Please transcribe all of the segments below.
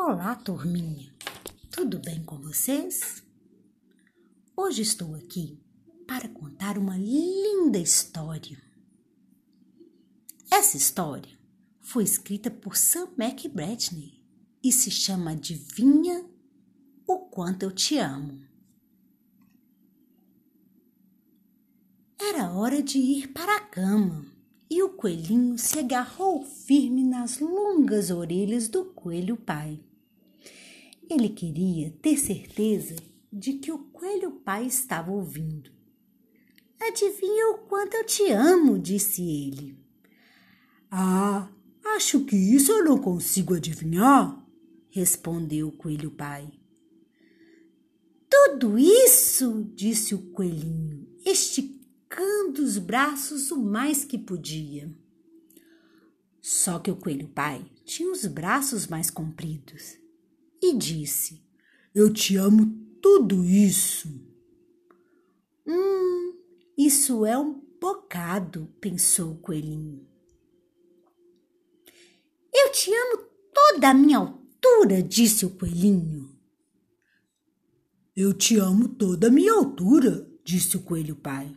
Olá, turminha! Tudo bem com vocês? Hoje estou aqui para contar uma linda história. Essa história foi escrita por Sam McBratney e se chama Adivinha o Quanto Eu Te Amo. Era hora de ir para a cama e o coelhinho se agarrou firme nas longas orelhas do coelho pai. Ele queria ter certeza de que o coelho pai estava ouvindo. Adivinha o quanto eu te amo, disse ele. Ah, acho que isso eu não consigo adivinhar, respondeu o coelho pai. Tudo isso, disse o coelhinho, esticando os braços o mais que podia. Só que o coelho pai tinha os braços mais compridos e disse: Eu te amo tudo isso. Hum, isso é um bocado, pensou o coelhinho. Eu te amo toda a minha altura, disse o coelhinho. Eu te amo toda a minha altura, disse o coelho pai.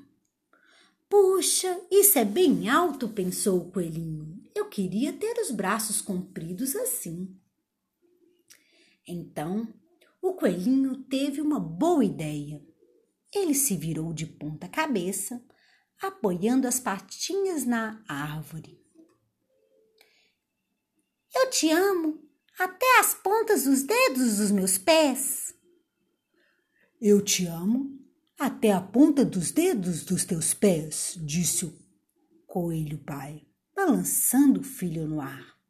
Puxa, isso é bem alto, pensou o coelhinho. Eu queria ter os braços compridos assim. Então, o coelhinho teve uma boa ideia. Ele se virou de ponta cabeça, apoiando as patinhas na árvore. Eu te amo até as pontas dos dedos dos meus pés. Eu te amo até a ponta dos dedos dos teus pés, disse o coelho pai, balançando o filho no ar.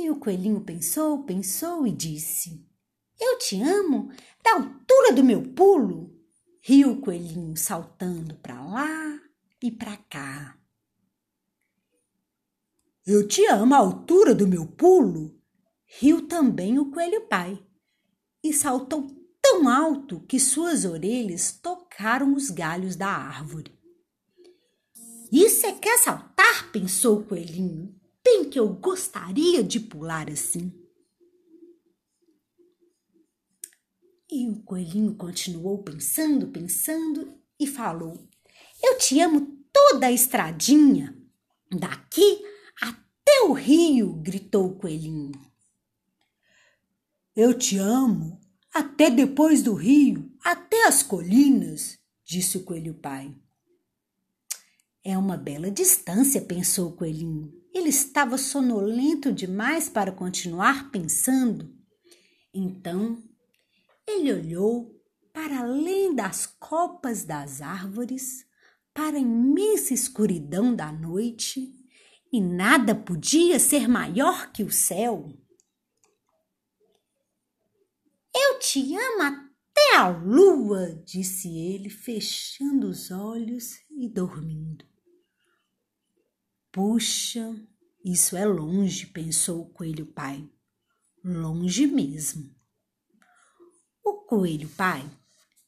E o coelhinho pensou, pensou e disse: Eu te amo da altura do meu pulo. Riu o coelhinho saltando para lá e para cá. Eu te amo à altura do meu pulo. Riu também o coelho pai e saltou tão alto que suas orelhas tocaram os galhos da árvore. Isso é que é saltar, pensou o coelhinho bem que eu gostaria de pular assim. E o coelhinho continuou pensando, pensando e falou: Eu te amo toda a estradinha. Daqui até o rio, gritou o coelhinho. Eu te amo até depois do rio, até as colinas, disse o coelho pai. É uma bela distância, pensou o coelhinho. Ele estava sonolento demais para continuar pensando. Então, ele olhou para além das copas das árvores, para a imensa escuridão da noite, e nada podia ser maior que o céu. Eu te amo até a lua, disse ele, fechando os olhos e dormindo. Puxa, isso é longe, pensou o coelho pai. Longe mesmo. O coelho pai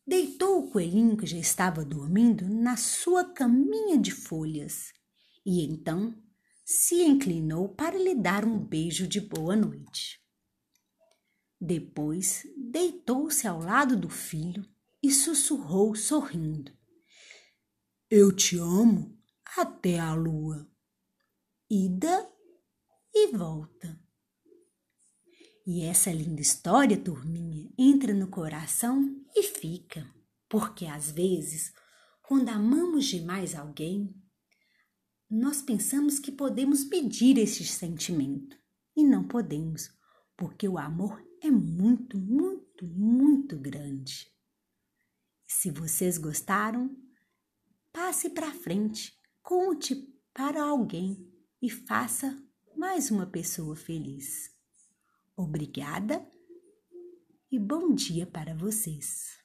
deitou o coelhinho que já estava dormindo na sua caminha de folhas e então se inclinou para lhe dar um beijo de boa noite. Depois deitou-se ao lado do filho e sussurrou sorrindo: Eu te amo até a lua ida e volta. E essa linda história, turminha, entra no coração e fica, porque às vezes, quando amamos demais alguém, nós pensamos que podemos medir esse sentimento e não podemos, porque o amor é muito, muito, muito grande. Se vocês gostaram, passe para frente, conte para alguém e faça mais uma pessoa feliz. Obrigada e bom dia para vocês.